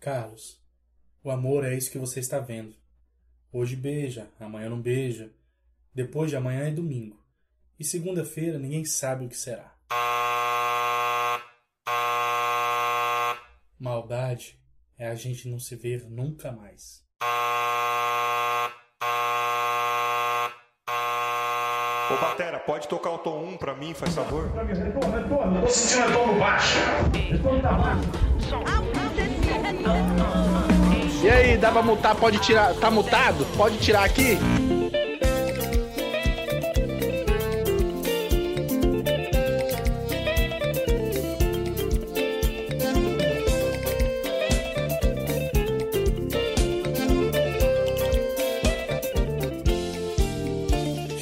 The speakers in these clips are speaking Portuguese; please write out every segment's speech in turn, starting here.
Carlos, o amor é isso que você está vendo. Hoje beija, amanhã não beija. Depois de amanhã é domingo. E segunda-feira ninguém sabe o que será. Maldade é a gente não se ver nunca mais. Ô Batera, pode tocar o tom 1 pra mim, faz favor? Retorno, retorno. Tô sentindo retorno baixo. Retorno tá baixo. E aí, dá pra mutar? Pode tirar. Tá mutado? Pode tirar aqui?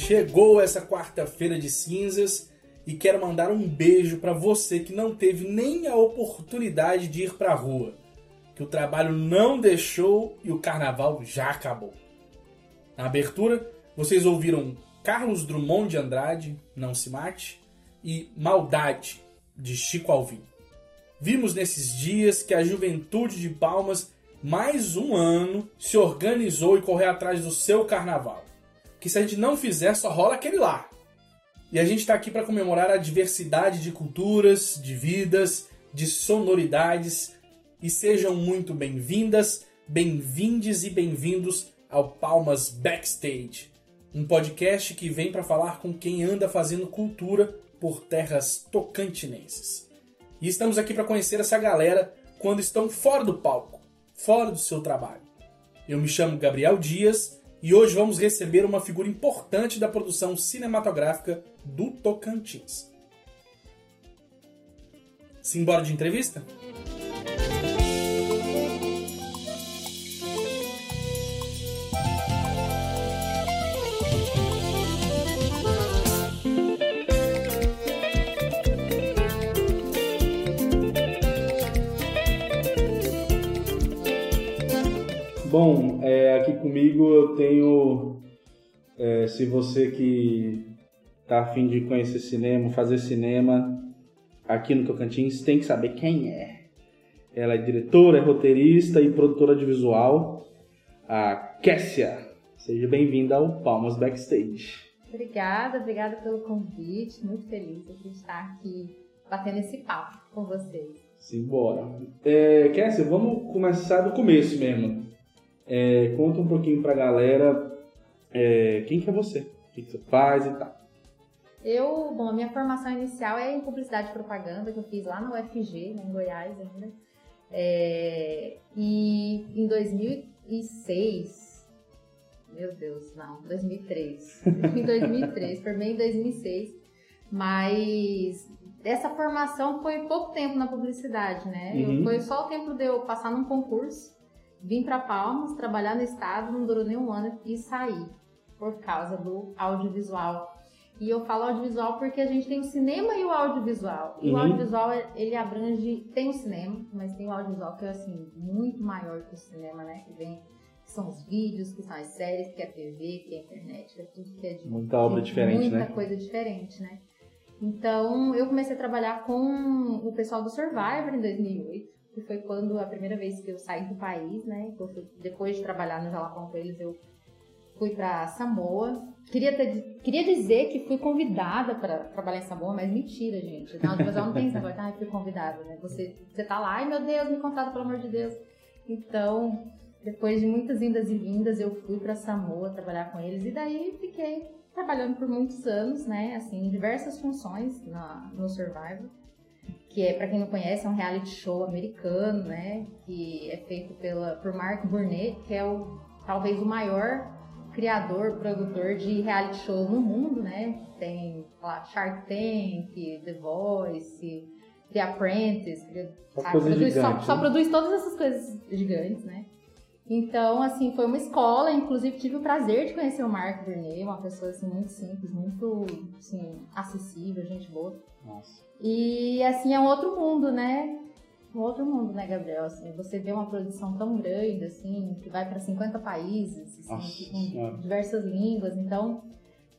Chegou essa quarta-feira de cinzas e quero mandar um beijo para você que não teve nem a oportunidade de ir para a rua, que o trabalho não deixou e o carnaval já acabou. Na abertura, vocês ouviram Carlos Drummond de Andrade, Não Se Mate, e Maldade, de Chico Alvim. Vimos nesses dias que a juventude de Palmas, mais um ano, se organizou e correu atrás do seu carnaval. Que se a gente não fizer, só rola aquele lá. E a gente está aqui para comemorar a diversidade de culturas, de vidas, de sonoridades. E sejam muito bem-vindas, bem-vindes e bem-vindos ao Palmas Backstage, um podcast que vem para falar com quem anda fazendo cultura por terras tocantinenses. E estamos aqui para conhecer essa galera quando estão fora do palco, fora do seu trabalho. Eu me chamo Gabriel Dias e hoje vamos receber uma figura importante da produção cinematográfica do Tocantins. Simbora de entrevista? Bom, é, aqui comigo eu tenho. é, se você que tá afim de conhecer cinema, fazer cinema aqui no Tocantins, tem que saber quem é. Ela é diretora, é roteirista e produtora de visual, a Kessia. Seja bem-vinda ao Palmas Backstage. Obrigada, obrigada pelo convite. Muito feliz de estar aqui batendo esse papo com vocês. Simbora. É, Kessia, vamos começar do começo mesmo. É, conta um pouquinho pra galera é, quem que é você, o que, que você faz e tal. Eu, bom, a minha formação inicial é em publicidade e propaganda, que eu fiz lá na UFG, né, em Goiás ainda. É, e em 2006, meu Deus, não, 2003. em 2003, formei em 2006. Mas essa formação foi pouco tempo na publicidade, né? Uhum. foi só o tempo de eu passar num concurso, vim para Palmas, trabalhar no estado, não durou nem um ano e saí por causa do audiovisual. E eu falo audiovisual porque a gente tem o cinema e o audiovisual. E o Uhum. audiovisual, ele abrange, tem o cinema, mas tem o audiovisual que é, assim, muito maior que o cinema, né? Que vem, que são os vídeos, que são as séries, que é a TV, que é a internet, que é tudo que é de Muita obra de diferente, muita né? coisa diferente, né? Então, eu comecei a trabalhar com o pessoal do Survivor em 2008, que foi quando a primeira vez que eu saí do país, né? Depois de trabalhar no Jalapão com eles, eu fui para Samoa. Queria, ter- queria dizer que fui convidada para trabalhar em Samoa, mas mentira, gente. Na audiovisual não tem esse negócio, ah, fui convidada, né? Você, você tá lá, ai meu Deus, me contrata, pelo amor de Deus. Então, depois de muitas indas e vindas, eu fui para Samoa trabalhar com eles e daí fiquei trabalhando por muitos anos, né? Assim, em diversas funções na, no Survivor. Que é, para quem não conhece, é um reality show americano, né? Que é feito pela, por Mark Burnett, que é o, talvez o maior criador, produtor de reality show no mundo, né? Tem lá, Shark Tank, The Voice, The Apprentice, Só sabe, produz, só, só né? produz todas essas coisas gigantes, né? Então, assim, foi uma escola, inclusive tive o prazer de conhecer o Mark Burnett, uma pessoa assim, muito simples, muito assim, acessível, gente boa. Nossa. E assim, é um outro mundo, né? Um outro mundo, né, Gabriel? Assim, você vê uma produção tão grande, assim, que vai para 50 países, assim, Nossa com Senhora. diversas línguas. Então,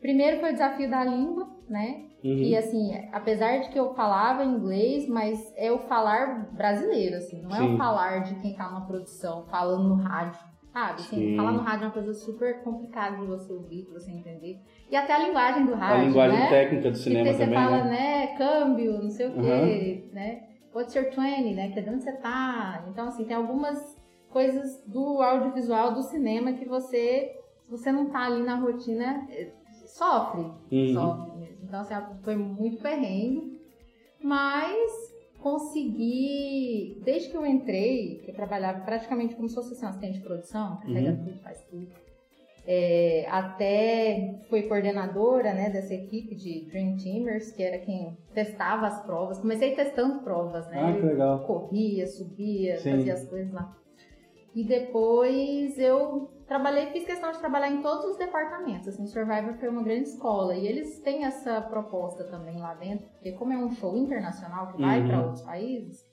Primeiro foi o desafio da língua, né? Uhum. E assim, apesar de que eu falava inglês, mas é o falar brasileiro, assim, não é Sim. o falar de quem tá numa produção, falando no rádio, sabe? Assim, Sim. falar no rádio é uma coisa super complicada de você ouvir, de você entender. E até a linguagem do A rádio, linguagem né? técnica do cinema Porque você também, fala, né? né, câmbio, não sei o quê, Aham. né? What's your 20, né? Que é de onde você tá. Então, assim, tem algumas coisas do audiovisual, do cinema, que você, se você não tá ali na rotina, eh, sofre. Uhum. Sofre mesmo. Então, assim, foi muito perrengue. Mas consegui, desde que eu entrei, que eu trabalhava praticamente como se fosse assim, um assistente de produção, carrega Uhum. tudo, faz tudo. É, até fui coordenadora né, dessa equipe de Dream Teamers, que era quem testava as provas. Comecei testando provas, né? Ah, que legal. corria, subia, Sim. fazia as coisas lá. E depois eu trabalhei, fiz questão de trabalhar em todos os departamentos. Assim, Survivor foi uma grande escola e eles têm essa proposta também lá dentro, porque como é um show internacional que vai Uhum. para outros países,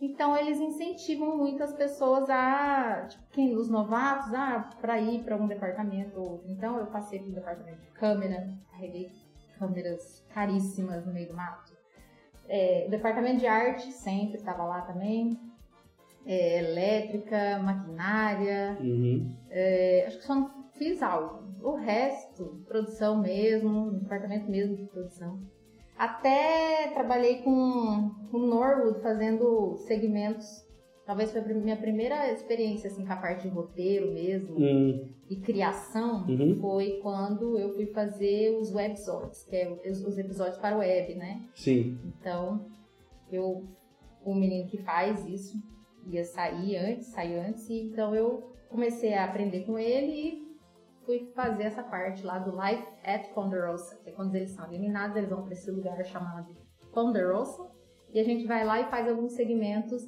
então eles incentivam muito as pessoas a, tipo, quem, os novatos, a para ir para um departamento ou outro. Então eu passei pelo departamento de câmera, carreguei câmeras caríssimas no meio do mato. É, o departamento de arte sempre estava lá também. É, elétrica, maquinária, Uhum. é, acho que só não fiz áudio. O resto, produção mesmo, departamento mesmo de produção. Até trabalhei com o Norwood fazendo segmentos. Talvez foi a minha primeira experiência assim, com a parte de roteiro mesmo Hum, e criação. Uhum. Foi quando eu fui fazer os websodes, que é os, os episódios para o web, né? sim. Então, eu, o menino que faz isso ia sair antes, sair antes, então eu comecei a aprender com ele e fui fazer essa parte lá do Life at Ponderosa, que é quando eles são eliminados, eles vão para esse lugar chamado Ponderosa, e a gente vai lá e faz alguns segmentos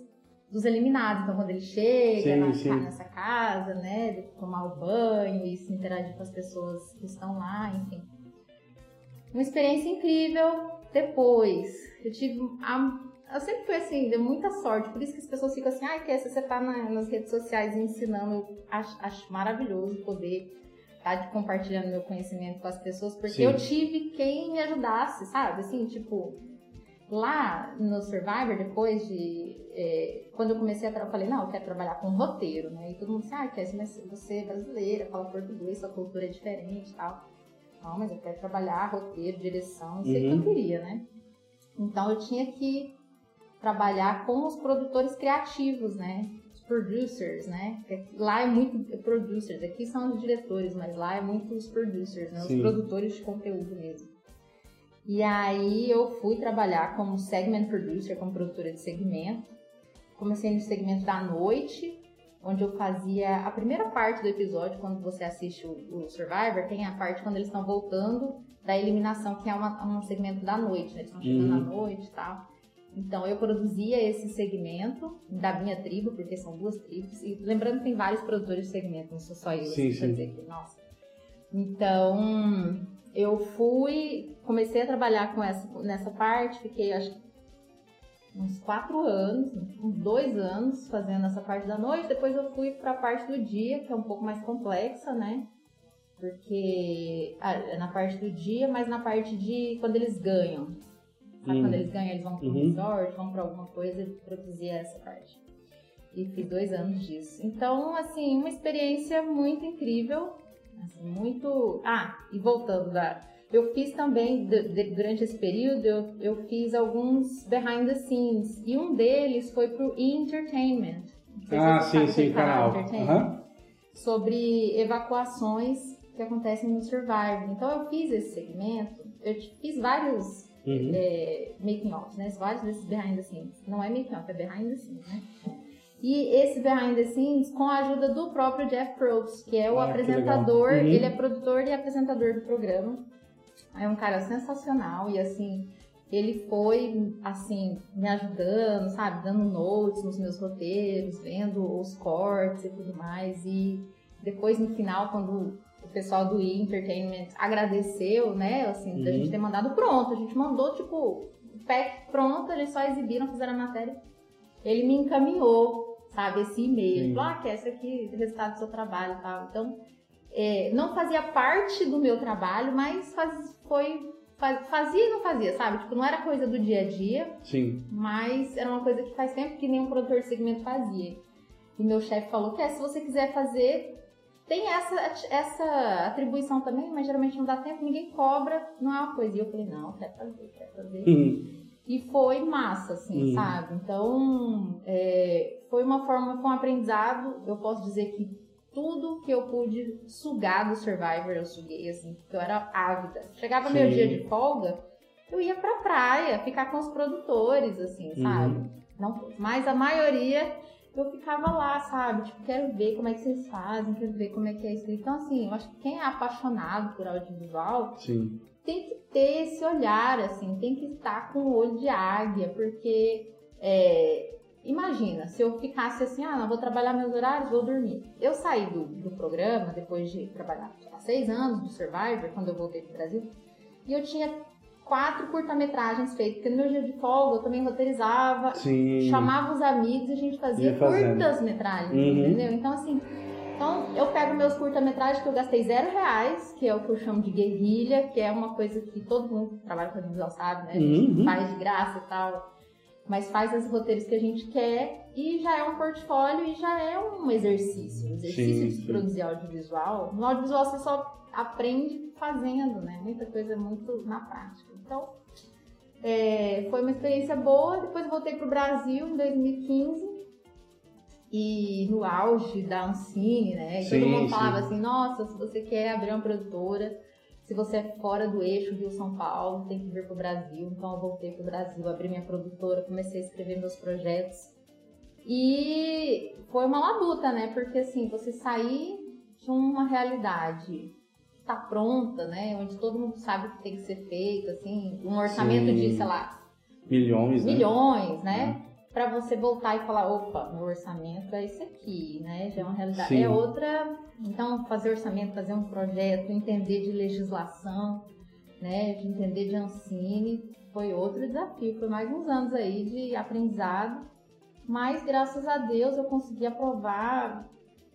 dos eliminados, então quando ele chega Sim, na- sim. nessa casa, né, de tomar o banho e se interagir com as pessoas que estão lá, enfim. Uma experiência incrível. Depois, eu tive a eu sempre fui assim, deu muita sorte. Por isso que as pessoas ficam assim, ai, Kessia, você tá na- nas redes sociais ensinando. Eu acho, acho maravilhoso poder estar compartilhando meu conhecimento com as pessoas, porque Sim. eu tive quem me ajudasse, sabe? Assim, tipo, lá no Survivor, depois de. é, quando eu comecei a trabalhar, eu falei, não, eu quero trabalhar com roteiro, né? E todo mundo disse, ah, Kessia, mas você é brasileira, fala português, sua cultura é diferente e tal. Não, mas eu quero trabalhar roteiro, direção, isso aí que Uhum. eu queria, né? Então eu tinha que trabalhar com os produtores criativos, né? Os producers, né? Lá é muito producers, aqui são os diretores, mas lá é muito os producers, né? Os Sim. produtores de conteúdo mesmo. E aí eu fui trabalhar como segment producer, como produtora de segmento. Comecei no segmento da noite, onde eu fazia a primeira parte do episódio, quando você assiste o, o Survivor, tem a parte quando eles estão voltando da eliminação, que é uma- um segmento da noite, né? Eles estão chegando Uhum. à noite e tal. Então eu produzia esse segmento da minha tribo, porque são duas tribos. E lembrando que tem vários produtores de segmento, não sou só eu. Sim, assim, sim. dizer que, nossa. Então eu fui, comecei a trabalhar com essa, nessa parte, fiquei acho que uns quatro anos, uns dois anos fazendo essa parte da noite. Depois eu fui para a parte do dia, que é um pouco mais complexa, né? Porque na parte do dia, mas na parte de quando eles ganham. Sabe Hum. quando eles ganham, eles vão para um Uhum. resort, vão para alguma coisa e produzir essa parte. E fiz dois anos disso. Então, assim, uma experiência muito incrível. assim, muito. Ah, e voltando da. Eu fiz também, durante esse período, eu, eu fiz alguns behind the scenes. E um deles foi pro E! Entertainment. Não sei se Ah, sim, sim, aquele canal. Aham. sobre evacuações que acontecem no Survivor. Então eu fiz esse segmento, eu fiz vários Uhum. é, making offs, né? Vários desses behind the scenes. Não é making off, é behind the scenes, né? E esse behind the scenes com a ajuda do próprio Jeff Probst, que é o Ah, apresentador. Uhum. ele é produtor e apresentador do programa. É um cara sensacional e assim, ele foi assim me ajudando, sabe, dando notes nos meus roteiros, vendo os cortes e tudo mais e depois no final quando o pessoal do E! Entertainment agradeceu, né, assim, da Uhum. gente ter mandado pronto, a gente mandou tipo o pack pronto, eles só exibiram, fizeram a matéria. Ele me encaminhou, sabe, esse e-mail. Falou, ah, que esse aqui é o resultado do seu trabalho e tal. Então, é, não fazia parte do meu trabalho, mas faz, foi faz- fazia e não fazia, sabe? Tipo, não era coisa do dia a dia, Sim. mas era uma coisa que faz tempo que nenhum produtor de segmento fazia. E meu chefe falou que é, se você quiser fazer, tem essa, essa atribuição também, mas geralmente não dá tempo, ninguém cobra, não é uma coisa. E eu falei, não, quero fazer, quero fazer. Uhum. E foi massa, assim, Uhum. sabe? Então, é, foi uma forma, foi um aprendizado. Eu posso dizer que tudo que eu pude sugar do Survivor, eu suguei, assim, porque eu era ávida. Chegava meu Sim. dia de folga, eu ia pra praia, ficar com os produtores, assim, Uhum. sabe? Não, mas a maioria eu ficava lá, sabe? Tipo, quero ver como é que vocês fazem, quero ver como é que é isso. Então, assim, eu acho que quem é apaixonado por audiovisual Sim. tem que ter esse olhar, assim, tem que estar com o olho de águia, porque é, imagina, se eu ficasse assim, ah, não vou trabalhar meus horários, vou dormir. Eu saí do, do programa depois de trabalhar há seis anos do Survivor, quando eu voltei pro Brasil, e eu tinha quatro curta-metragens feitas, porque no meu dia de folga eu também roteirizava, Sim. chamava os amigos e a gente fazia curtas-metragens, Uhum. entendeu? Então, assim, então eu pego meus curta-metragens que eu gastei zero reais, que é o que eu chamo de guerrilha, que é uma coisa que todo mundo que trabalha com audiovisual sabe, né? A gente Uhum. faz de graça e tal, mas faz os roteiros que a gente quer e já é um portfólio e já é um exercício. Um exercício Sim, de sim. produzir audiovisual. No audiovisual você só aprende fazendo, né? Muita coisa muito na prática. Então, é, foi uma experiência boa. Depois eu voltei pro Brasil em 2015 e no auge da Ancine, né? Sim, todo mundo sim. falava assim: nossa, se você quer abrir uma produtora, se você é fora do eixo Rio-São Paulo, tem que vir pro Brasil. Então eu voltei pro Brasil, abri minha produtora, comecei a escrever meus projetos. E foi uma labuta, né? Porque assim, você sair de uma realidade que tá pronta, né? Onde todo mundo sabe o que tem que ser feito, assim, um orçamento Sim. de, sei lá, Milhões, né? milhões, né? Pra você voltar e falar, opa, meu orçamento é esse aqui, né? Já é uma realidade. Sim. É outra. Então, fazer orçamento, fazer um projeto, entender de legislação, né? De entender de Ancine, foi outro desafio. Foi mais uns anos aí de aprendizado. Mas, graças a Deus, eu consegui aprovar,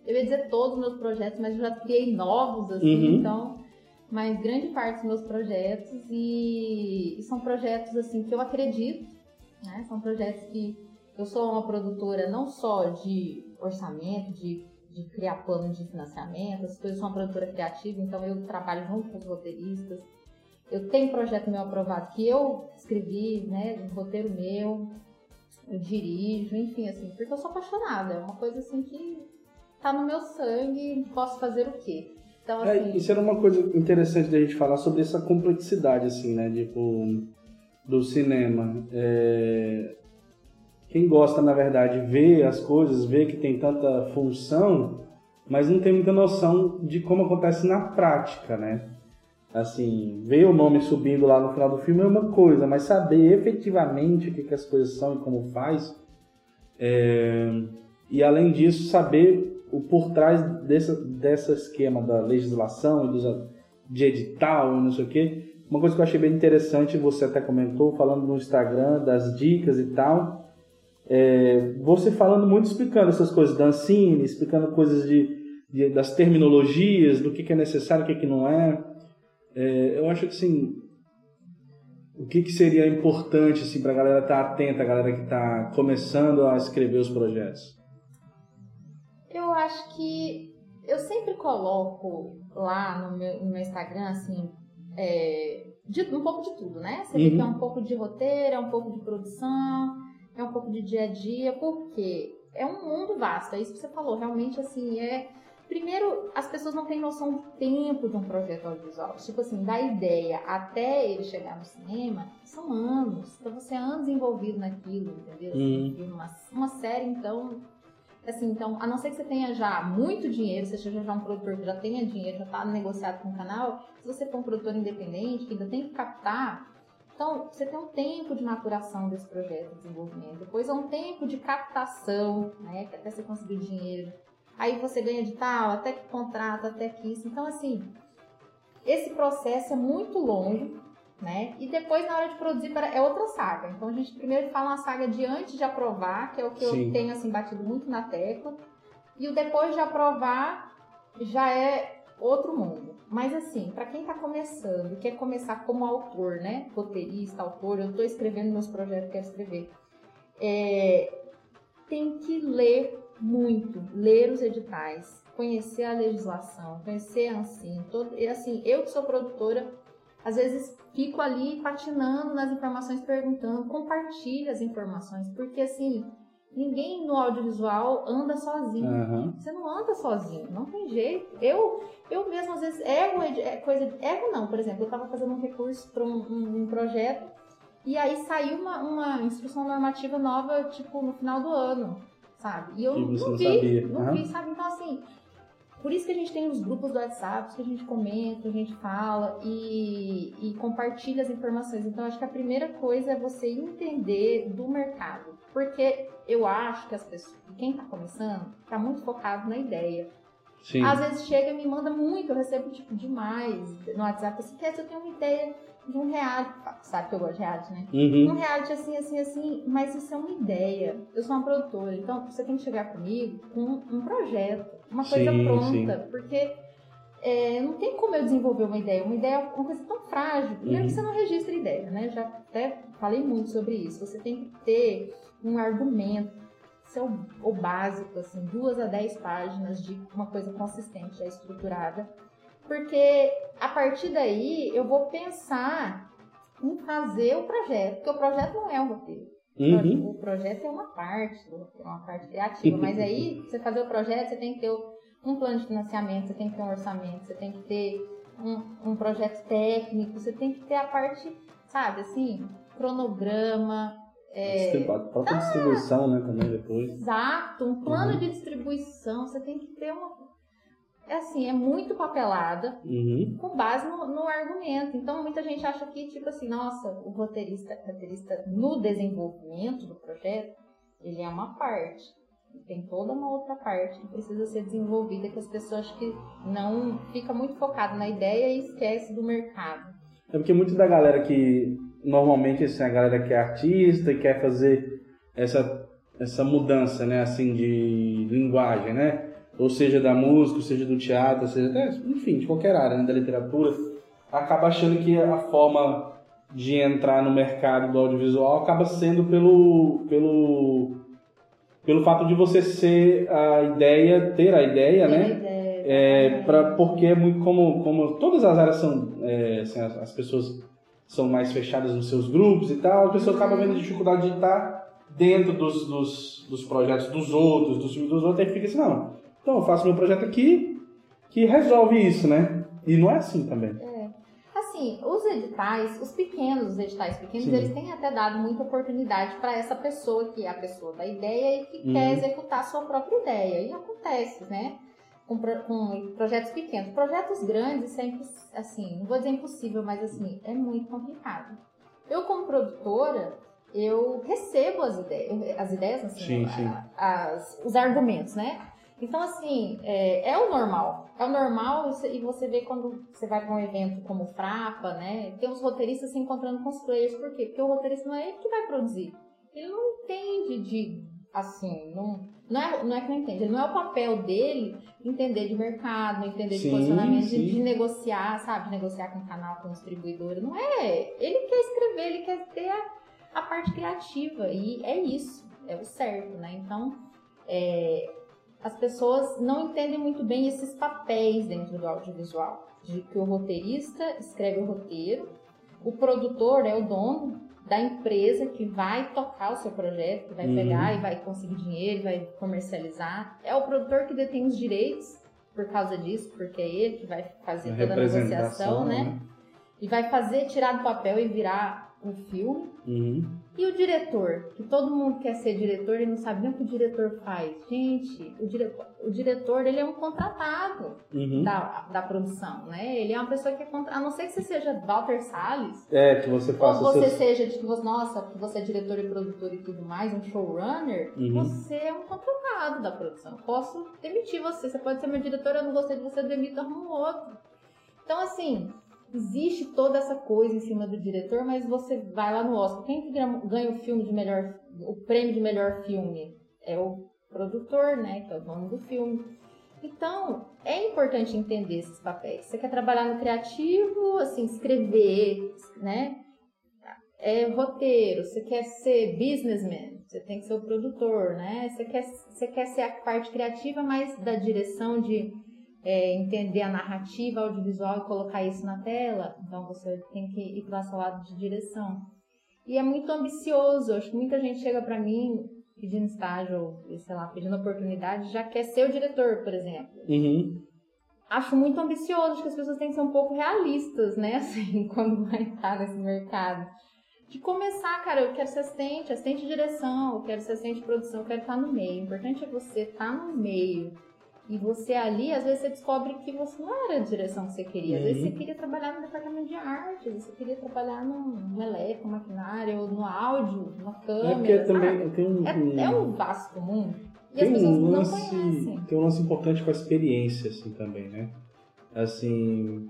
eu ia dizer todos os meus projetos, mas eu já criei novos, assim, Uhum. então mas grande parte dos meus projetos e, e são projetos assim que eu acredito, né? São projetos que eu sou uma produtora não só de orçamento, de, de criar plano de financiamento, essas coisas, eu sou uma produtora criativa, então eu trabalho junto com os roteiristas. Eu tenho projeto meu aprovado que eu escrevi, né? Um roteiro meu, eu dirijo, enfim, assim, porque eu sou apaixonada, é uma coisa assim que tá no meu sangue, posso fazer o quê? Então, É, assim, isso era uma coisa interessante da gente falar sobre essa complexidade, assim, né? Tipo, do cinema. É, Quem gosta, na verdade, vê as coisas, vê que tem tanta função, mas não tem muita noção de como acontece na prática, né? Assim, ver o nome subindo lá no final do filme é uma coisa, mas saber efetivamente o que, que as coisas são e como faz. é, E além disso, saber o por trás dessa, esquema da legislação, e dos, de edital e não sei o quê. Uma coisa que eu achei bem interessante, você até comentou, falando no Instagram, das dicas e tal. É, você falando muito, explicando essas coisas da Ancine, explicando coisas de, de- das terminologias, do que, que é necessário, o que, que não é. É, eu acho que assim, o que, que seria importante assim, para a galera estar atenta, a galera que está começando a escrever os projetos? Eu acho que eu sempre coloco lá no meu, no meu Instagram, assim, é, de- um pouco de tudo, né? Você vê Uhum. que é um pouco de roteiro, é um pouco de produção, é um pouco de dia a dia, porque é um mundo vasto, é isso que você falou, realmente, assim, é... Primeiro, as pessoas não têm noção do tempo de um projeto audiovisual. Tipo assim, da ideia até ele chegar no cinema, são anos. Então você é anos envolvido naquilo, entendeu? Uhum. um Uma, uma série, então, assim, então, a não ser que você tenha já muito dinheiro, você seja já um produtor que já tenha dinheiro, já está negociado com o canal, se você for um produtor independente, que ainda tem que captar, então você tem um tempo de maturação desse projeto de desenvolvimento, depois é um tempo de captação, né, até você conseguir dinheiro, aí você ganha de tal, até que contrata, até que isso, então assim, esse processo é muito longo, né? E depois, na hora de produzir, é outra saga. Então, a gente primeiro fala uma saga de antes de aprovar, que é o que Sim. eu tenho, assim, batido muito na tecla. E o depois de aprovar já é outro mundo. Mas assim, para quem tá começando quer começar como autor, né? Roteirista, autor, eu tô escrevendo meus projetos, quero escrever. É, tem que ler muito, ler os editais, conhecer a legislação, conhecer a ANSIM. Todo, e assim, eu que sou produtora, às vezes fico ali patinando nas informações, perguntando, compartilhe as informações, porque assim, ninguém no audiovisual anda sozinho. Aham. Você não anda sozinho, não tem jeito. Eu, eu mesmo às vezes erro, edi- é coisa, erro não, por exemplo, eu estava fazendo um recurso para um, um- um projeto e aí saiu uma, uma instrução normativa nova, tipo, no final do ano, sabe? E eu E não vi, não vi, sabe? Então assim, por isso que a gente tem os grupos do WhatsApp, que a gente comenta, a gente fala e, e compartilha as informações. Então, acho que a primeira coisa é você entender do mercado. Porque eu acho que as pessoas, quem está começando, está muito focado na ideia. Sim. Às vezes chega e me manda muito, eu recebo tipo demais no WhatsApp, assim, quer eu tenho uma ideia de um reality, sabe que eu gosto de reality, né? Uhum. Um reality assim, assim, assim, mas isso é uma ideia. Eu sou uma produtora, então você tem que chegar comigo com um projeto, uma coisa Sim, pronta, porque é, não tem como eu desenvolver uma ideia. Uma ideia é uma coisa tão frágil. Primeiro Uhum. que você não registra ideia, né? Já até falei muito sobre isso. Você tem que ter um argumento, isso é o, o básico, assim, duas a dez páginas de uma coisa consistente, já estruturada. Porque a partir daí eu vou pensar em fazer o projeto, porque o projeto não é um roteiro. Uhum. O projeto é uma parte do roteiro, uma parte criativa. Mas aí, você fazer o projeto, você tem que ter um plano de financiamento, você tem que ter um orçamento, você tem que ter um, um projeto técnico, você tem que ter a parte, sabe, assim, cronograma, é, A própria distribuição, né, também depois. Exato, um plano Uhum. de distribuição, você tem que ter uma. É assim, é muito papelada Uhum. com base no, no argumento. Então muita gente acha que, tipo assim, nossa, o roteirista, roteirista no desenvolvimento do projeto, ele é uma parte. Tem toda uma outra parte que precisa ser desenvolvida, que as pessoas que não fica muito focado na ideia e esquece do mercado. É porque muito da galera que normalmente assim, a galera que é artista e quer fazer essa, essa mudança, né, assim, de linguagem, né? Ou seja, da música, ou seja do teatro, ou seja até, enfim, de qualquer área, né, da literatura, acaba achando que a forma de entrar no mercado do audiovisual acaba sendo pelo pelo pelo fato de você ser a ideia, ter a ideia, Ter né? ideia, É, pra, porque é muito como, como todas as áreas são, é, assim, as, as pessoas são mais fechadas nos seus grupos e tal, a pessoa acaba vendo dificuldade de estar dentro dos, dos, dos projetos dos outros, dos filmes dos outros, aí fica assim, não, então eu faço meu projeto aqui que resolve isso, né? E não é assim também. Assim, os editais, os pequenos, os editais pequenos, Sim. eles têm até dado muita oportunidade para essa pessoa que é a pessoa da ideia e que Uhum. quer executar a sua própria ideia. E acontece, né? Com, com projetos pequenos. Projetos grandes, sempre, assim, não vou dizer impossível, mas assim, é muito complicado. Eu, como produtora, eu recebo as ideias, as ideias, assim, Sim, sim. as- os argumentos, né? Então, assim, é, é o normal. É o normal e você- vê quando você vai para um evento como Frapa, né? Tem os roteiristas se encontrando com os players. Por quê? Porque o roteirista não é ele que vai produzir. Ele não entende de, assim, não, não, é, não é que não entende. Não é o papel dele entender de mercado, entender de Sim, posicionamento, sim. de, de negociar, sabe? De negociar com o canal, com o distribuidor. Não é. Ele quer escrever, ele quer ter a, a parte criativa. E é isso. É o certo, né? Então, é, as pessoas não entendem muito bem esses papéis dentro do audiovisual. De que o roteirista escreve o roteiro, o produtor é o dono da empresa que vai tocar o seu projeto, que vai Uhum. pegar e vai conseguir dinheiro, vai comercializar. É o produtor que detém os direitos por causa disso, porque é ele que vai fazer A toda a negociação, representação, né? E vai fazer, tirar do papel e virar um filme. Uhum. E o diretor? Que todo mundo quer ser diretor e não sabe nem o que o diretor faz. Gente, o diretor, o diretor ele é um contratado Uhum. da, da produção, né? Ele é uma pessoa que é contra... A não ser que você seja Walter Salles, É, que você ou faça você seus... seja de que você, nossa, que você é diretor e produtor e tudo mais, um showrunner, Uhum. você é um contratado da produção. Posso demitir você. Você pode ser meu diretor, eu não gostei de você, eu demito, arrumo outro. Então, assim, existe toda essa coisa em cima do diretor, mas você vai lá no Oscar. Quem que ganha o filme de melhor, o prêmio de melhor filme? É o produtor, né? Que é o dono do filme. Então, é importante entender esses papéis. Você quer trabalhar no criativo, assim, escrever, né? É roteiro, você quer ser businessman, você tem que ser o produtor, né? Você quer, você quer ser a parte criativa, mas da direção de é, entender a narrativa audiovisual e colocar isso na tela, então você tem que ir para esse lado de direção. E é muito ambicioso, acho que muita gente chega para mim pedindo estágio, ou, sei lá, pedindo oportunidade, já quer ser o diretor, por exemplo. Uhum. Acho muito ambicioso, acho que as pessoas têm que ser um pouco realistas, né, assim, quando vai estar nesse mercado. De começar, cara, eu quero ser assistente, assistente de direção, eu quero ser assistente de produção, eu quero estar no meio. O importante é você estar no meio. E você ali, às vezes você descobre que você não era a direção que você queria. Às vezes Uhum. você queria trabalhar no departamento de arte, você queria trabalhar no, elétrico, maquinário, ou no áudio, na É câmera. porque sabe? também tem um, É, é um vasto mundo. E tem as pessoas um não lance, conhecem. tem um lance importante com a experiência, assim, também, né? Assim,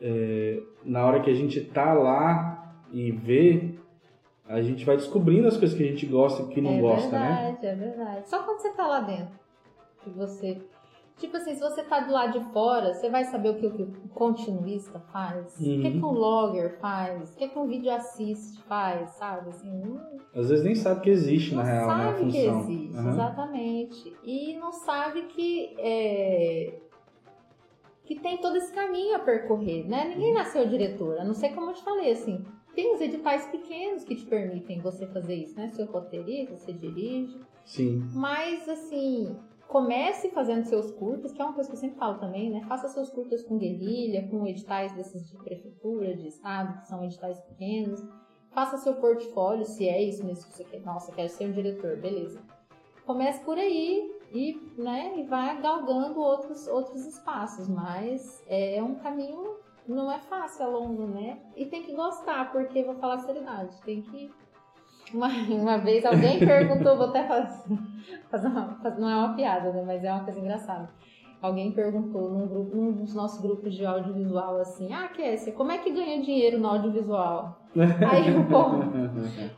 é, na hora que a gente tá lá e vê, a gente vai descobrindo as coisas que a gente gosta e que não é gosta, né? verdade, é verdade. Só quando você tá lá dentro que você. Tipo assim, se você tá do lado de fora, você vai saber o que, o que o continuista faz, o que, Uhum. que um logger faz, o que, que um vídeo assist faz, sabe? Assim, não, Às vezes nem sabe que existe, não na real, né, a sabe que existe, Aham. exatamente. E não sabe que é, que tem todo esse caminho a percorrer, né? Ninguém nasceu diretor, a não ser como eu te falei, assim, tem os editais pequenos que te permitem você fazer isso, né? Seu roteirista, você dirige, Sim. mas, assim, comece fazendo seus curtas, que é uma coisa que eu sempre falo também, né? Faça seus curtas com guerrilha, com editais desses de prefeitura, de estado, que são editais pequenos. Faça seu portfólio, se é isso mesmo que você quer. Nossa, quero ser um diretor, beleza. Comece por aí e, né, e vai galgando outros, outros espaços, mas é um caminho, não é fácil, é longo, né? E tem que gostar, porque, vou falar a seriedade, tem que uma, uma vez alguém perguntou, vou até fazer, fazer uma, não é uma piada, né? Mas é uma coisa engraçada. Alguém perguntou num, grupo, num dos nossos grupos de audiovisual assim, ah, Kessia, como é que ganha dinheiro no audiovisual? Aí o povo,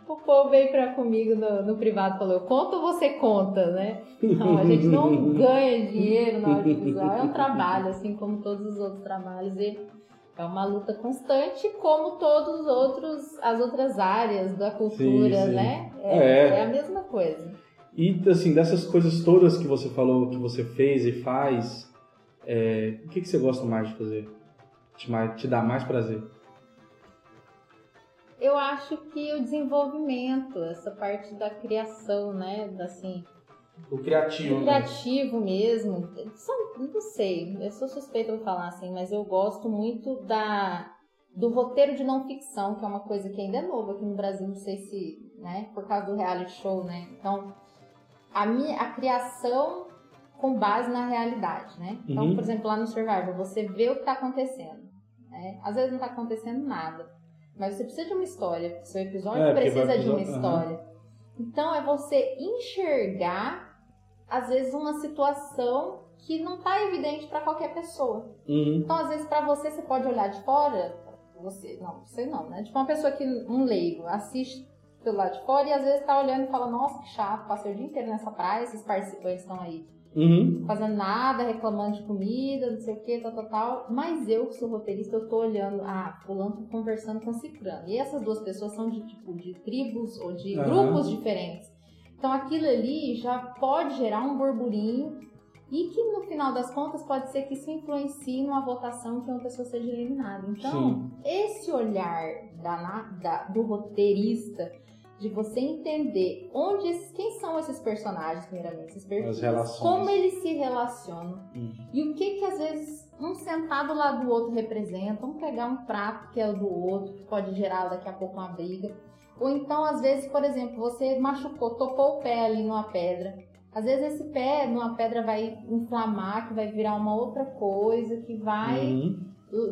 o povo veio pra comigo no, no privado e falou, eu conto ou você conta, né? Não, a gente não ganha dinheiro no audiovisual, é um trabalho, assim como todos os outros trabalhos. E é uma luta constante, como todos os outros, as outras áreas da cultura, Sim, sim. né? É. É, é a mesma coisa. E assim, dessas coisas todas que você falou, que você fez e faz, é, o que, que você gosta mais de fazer? Te, te dá mais prazer? Eu acho que o desenvolvimento, essa parte da criação, né? da, Assim, O criativo. do criativo mesmo. São, não sei, eu sou suspeita pra falar assim, mas eu gosto muito da do roteiro de não ficção, que é uma coisa que ainda é nova aqui no Brasil, não sei se, né, por causa do reality show, né? Então, a minha a criação com base na realidade, né? Então, Uhum. por exemplo, lá no Survivor, você vê o que tá acontecendo, né? Às vezes não tá acontecendo nada, mas você precisa de uma história, seu episódio É, precisa vai de uma história. Então, é você enxergar às vezes uma situação que não tá evidente para qualquer pessoa. Uhum. Então, às vezes, para você, você pode olhar de fora, você, não, você não, né? Tipo, uma pessoa que, um leigo, assiste pelo lado de fora e às vezes tá olhando e fala, nossa, que chato, passei o dia inteiro nessa praia, esses participantes estão aí Uhum. fazendo nada, reclamando de comida, não sei o que, tal, tal, tal. Mas eu, que sou roteirista, eu tô olhando, ah, fulano conversando com ciclano. E essas duas pessoas são de, tipo, de tribos ou de Aham. grupos diferentes. Então aquilo ali já pode gerar um burburinho e que no final das contas pode ser que isso influencie numa votação que uma pessoa seja eliminada. Então, Sim. esse olhar da, da- do roteirista de você entender onde quem são esses personagens, primeiramente, esses perfis, como eles se relacionam Uhum. e o que que às vezes um sentado lá do outro representa, um pegar um prato que é o do outro, que pode gerar daqui a pouco uma briga. Ou então, às vezes, por exemplo, você machucou, tocou o pé ali numa pedra. Às vezes esse pé numa pedra vai inflamar, que vai virar uma outra coisa, que vai. Uhum.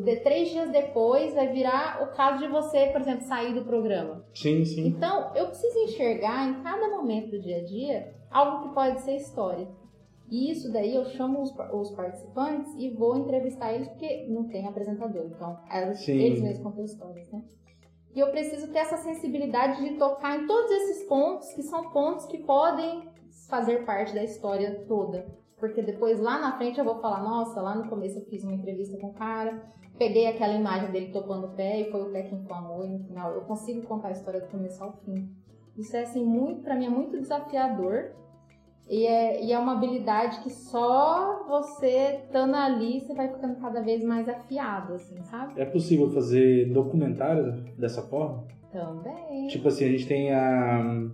De, três dias depois vai virar o caso de você, por exemplo, sair do programa. Sim, sim. Então, eu preciso enxergar em cada momento do dia a dia algo que pode ser história. E isso daí eu chamo os, os participantes e vou entrevistar eles, porque não tem apresentador. Então, elas- eles mesmos contam histórias, né? E eu preciso ter essa sensibilidade de tocar em todos esses pontos, que são pontos que podem fazer parte da história toda. Porque depois lá na frente eu vou falar, nossa, lá no começo eu fiz uma entrevista com o cara, peguei aquela imagem dele topando o pé e foi o pé que inflamou e no final eu consigo contar a história do começo ao fim. Isso é assim muito, para mim é muito desafiador. E é, e é uma habilidade que só você estando ali, você vai ficando cada vez mais afiado, assim, sabe? É possível fazer documentário dessa forma? Também. Tipo assim, a gente tem a,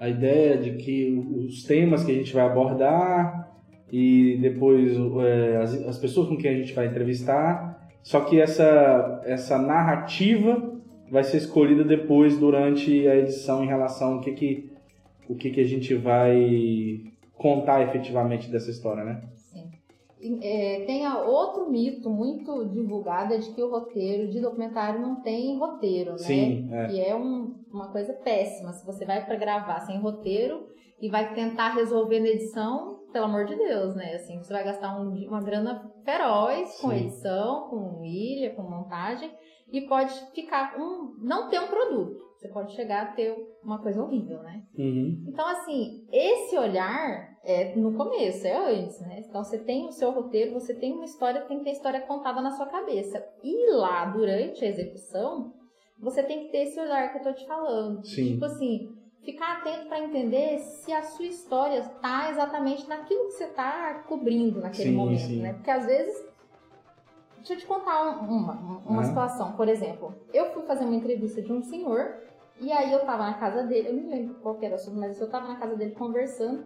a ideia de que os temas que a gente vai abordar e depois é, as, as pessoas com quem a gente vai entrevistar, só que essa, essa narrativa vai ser escolhida depois durante a edição em relação ao que, que, o que, que a gente vai contar efetivamente dessa história, né? Sim. É, tem outro mito muito divulgado é de que o roteiro de documentário não tem roteiro, né? Sim, é. Que é um- uma coisa péssima. Se você vai pra gravar sem roteiro e vai tentar resolver na edição, pelo amor de Deus, né? Assim, você vai gastar um- uma grana feroz com Sim. edição, com ilha, com montagem e pode ficar um não ter um produto. Você pode chegar a ter uma coisa horrível, né? Uhum. Então, assim, esse olhar é no começo, é antes, né? Então, você tem o seu roteiro, você tem uma história, tem que ter a história contada na sua cabeça. E lá, durante a execução, você tem que ter esse olhar que eu tô te falando. Sim. Tipo assim, ficar atento para entender se a sua história tá exatamente naquilo que você tá cobrindo naquele Sim, momento, sim. né? Porque às vezes. Deixa eu te contar um- uma, uma Aham. situação. Por exemplo, eu fui fazer uma entrevista de um senhor e aí eu tava na casa dele, eu não lembro qual era o assunto, mas eu tava na casa dele conversando.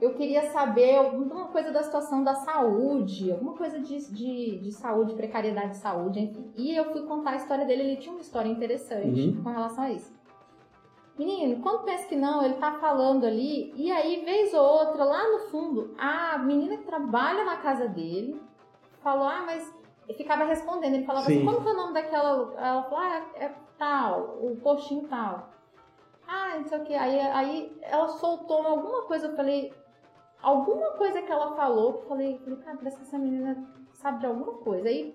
Eu queria saber alguma coisa da situação da saúde, alguma coisa de, de, de saúde, precariedade de saúde, enfim. E eu fui contar a história dele, ele tinha uma história interessante Uhum. com relação a isso. Menino, quando pensa que não, ele tá falando ali, e aí, vez ou outra, lá no fundo, a menina que trabalha na casa dele falou, ah, mas. Eu ficava respondendo, ele falava Sim. assim, como que é o nome daquela. Ela falou, ah, é, é tal, o postinho tal. Ah, não sei o que. Aí, aí ela soltou alguma coisa, eu falei, alguma coisa que ela falou, eu falei, falei, cara, parece que essa menina sabe de alguma coisa. Aí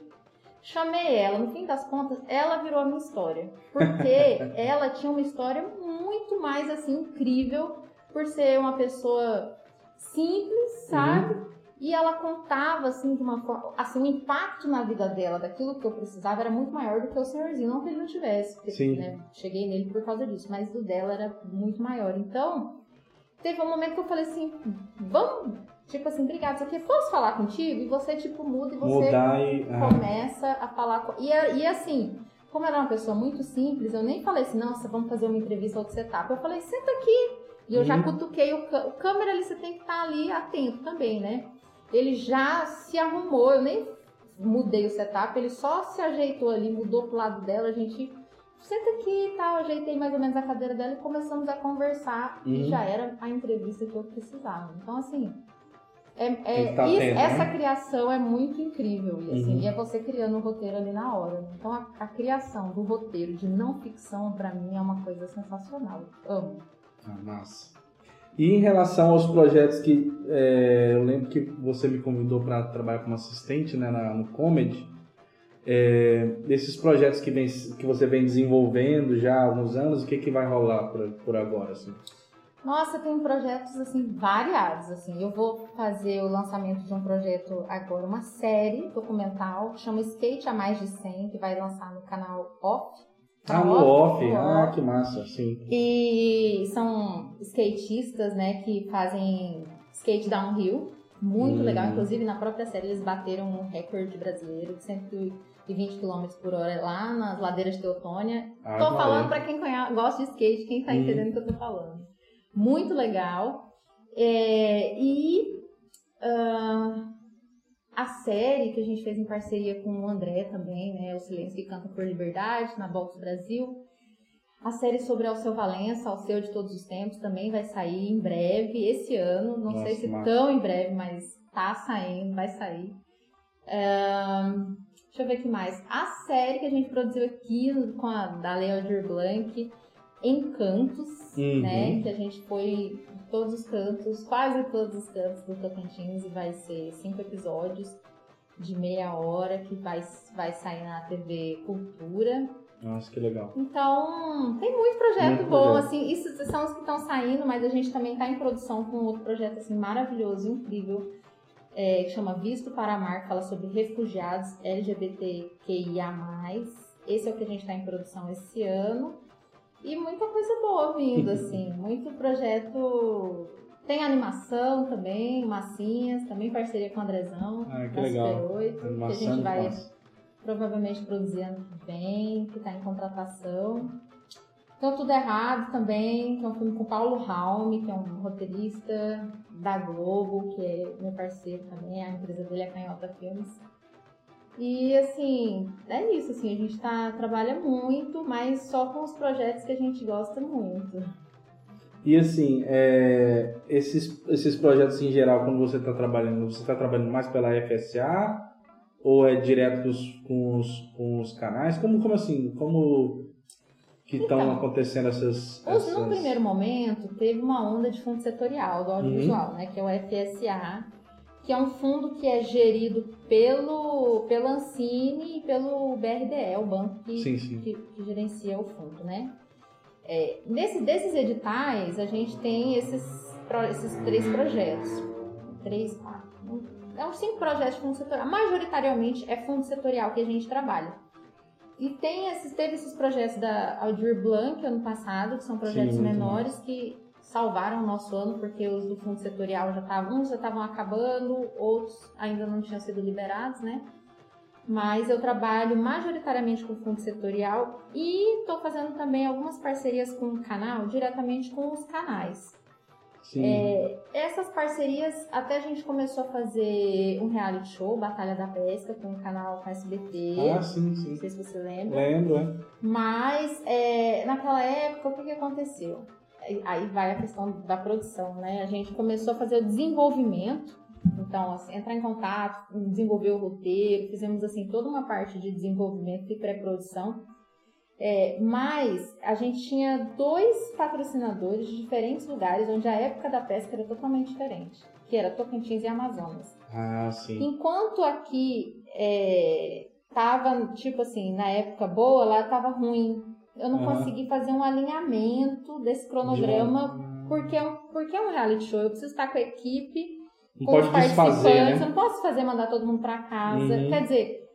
chamei ela, no fim das contas, ela virou a minha história. Porque ela tinha uma história muito mais assim incrível por ser uma pessoa simples, sabe? E ela contava assim de uma forma, assim, o impacto na vida dela, daquilo que eu precisava era muito maior do que o senhorzinho, não que ele não tivesse, porque, Sim. né, cheguei nele por causa disso, mas do dela era muito maior. Então, teve um momento que eu falei assim, vamos, tipo assim, obrigada, isso aqui, posso falar contigo? E você tipo muda e você e. ah, começa a falar. com- E, e assim, como era uma pessoa muito simples, eu nem falei assim, nossa, vamos fazer uma entrevista outro setup. Eu falei, senta aqui. E eu já Uhum. cutuquei o, o câmera ali, você tem que estar ali atento também, né? Ele já se arrumou, eu nem mudei o setup, ele só se ajeitou ali, mudou pro lado dela, a gente senta aqui e tal, ajeitei mais ou menos a cadeira dela e começamos a conversar e Uhum. já era a entrevista que eu precisava. Então, assim, é, é, estar isso- atento, essa né? criação é muito incrível. E, assim, Uhum. e é você criando o roteiro ali na hora. Então, a, a criação do roteiro de não ficção, pra mim, é uma coisa sensacional. Amo. Ah, massa. E em relação aos projetos que é, eu lembro que você me convidou para trabalhar como assistente né, na- no Comedy, é, desses projetos que, vem, que você vem desenvolvendo já há alguns anos, o que, que vai rolar por, por agora? Assim? Nossa, tem projetos assim variados assim. Eu vou fazer o lançamento de um projeto agora, uma série documental que chama Skate a mais de 100, que vai lançar no canal Off. Ah, no off. no Ah, Off. que massa, sim. E são skatistas, né, que fazem skate downhill. Muito Hum. legal. Inclusive, na própria série, eles bateram um recorde brasileiro de 120 km por hora lá nas ladeiras de Teutônia. Ah, tô valeu. falando pra quem conhece, gosta de skate, quem tá Hum. entendendo o que eu tô falando. Muito legal. É, e ah, a série que a gente fez em parceria com o André também, né? O Silêncio que Canta por Liberdade, na Box Brasil. A série sobre Alceu Valença, Alceu de Todos os Tempos, também vai sair em breve, esse ano. Não Nossa, sei se massa. tão em breve, mas tá saindo, vai sair. Ahn, deixa eu ver o que mais. A série que a gente produziu aqui com a da Leodir Blanc, Encantos, Uhum. né? Que a gente foi em todos os cantos, quase todos os cantos do Tocantins e vai ser cinco episódios de meia hora que vai, vai sair na TV Cultura. Nossa, que legal. Então, tem muito projeto Muito bom, projeto. assim, isso são os que estão saindo, mas a gente também está em produção com outro projeto, assim, maravilhoso, incrível, é, que chama Visto para que fala sobre refugiados LGBTQIA+. Esse é o que a gente está em produção esse ano. E muita coisa boa vindo, assim, muito projeto... Tem animação também, massinhas, também parceria com o Andrezão, Ah, que legal. Super 8, que a Animação gente vai massa. provavelmente produzir ano que vem, que está em contratação. Então Tudo Errado também, que é um filme com Paulo Raume, que é um roteirista da Globo, que é meu parceiro também, a empresa dele é Canhota Filmes. E assim, é isso, assim, a gente tá, trabalha muito, mas só com os projetos que a gente gosta muito. E assim, é, esses, esses projetos em geral, quando você está trabalhando, você está trabalhando mais pela FSA ou é direto com os, com os, canais? Como, como assim? Como que estão Então, acontecendo essas, essas... No primeiro momento, teve uma onda de fundo setorial do audiovisual, né, que é o FSA, que é um fundo que é gerido pelo, pela Ancine e pelo BRDE, o banco que, Sim, sim. que, que gerencia o fundo, né? É, nesse, desses editais, a gente tem esses, esses três projetos. Três, quatro. É uns cinco projetos de fundo setorial. Majoritariamente é fundo setorial que a gente trabalha. E tem esses, teve esses projetos da Aldir Blanc ano passado, que são projetos muito menores que salvaram o nosso ano, porque os do fundo setorial já estavam, uns já estavam acabando, outros ainda não tinham sido liberados, né? Mas eu trabalho majoritariamente com fundo setorial e estou fazendo também algumas parcerias com o canal, diretamente com os canais. Sim. É, essas parcerias, até a gente começou a fazer um reality show, Batalha da Pesca, com o canal com SBT. Ah, sim, sim. Não sei se você lembra. Lembro, é. Mas é, naquela época, o que, que aconteceu? Aí- vai a questão da produção, né? A gente começou a fazer o desenvolvimento, então, assim, entrar em contato, desenvolver o roteiro, fizemos assim toda uma parte de desenvolvimento e pré-produção. É, mas a gente tinha dois patrocinadores de diferentes lugares, onde a época da pesca era totalmente diferente, que era Tocantins e Amazonas. Ah, sim. Enquanto aqui é, tava, tipo assim, na época boa, lá tava ruim. Eu não Aham. consegui fazer um alinhamento desse cronograma, porque, é um, porque é um reality show. Eu preciso estar com a equipe, Não com os participantes. né? Eu não posso fazer mandar todo mundo para casa. Uhum. Quer dizer,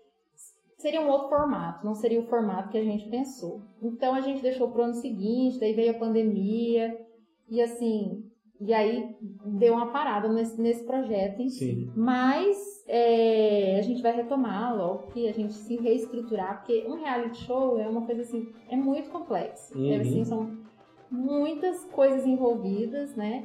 seria um outro formato, não seria o formato que a gente pensou. Então a gente deixou pro ano seguinte, daí veio a pandemia, e assim, e aí deu uma parada nesse, nesse projeto em si. Sim. Mas é, a gente vai retomar logo que a gente se reestruturar, porque um reality show é uma coisa assim, é muito complexo. Uhum. É, assim, são muitas coisas envolvidas, né?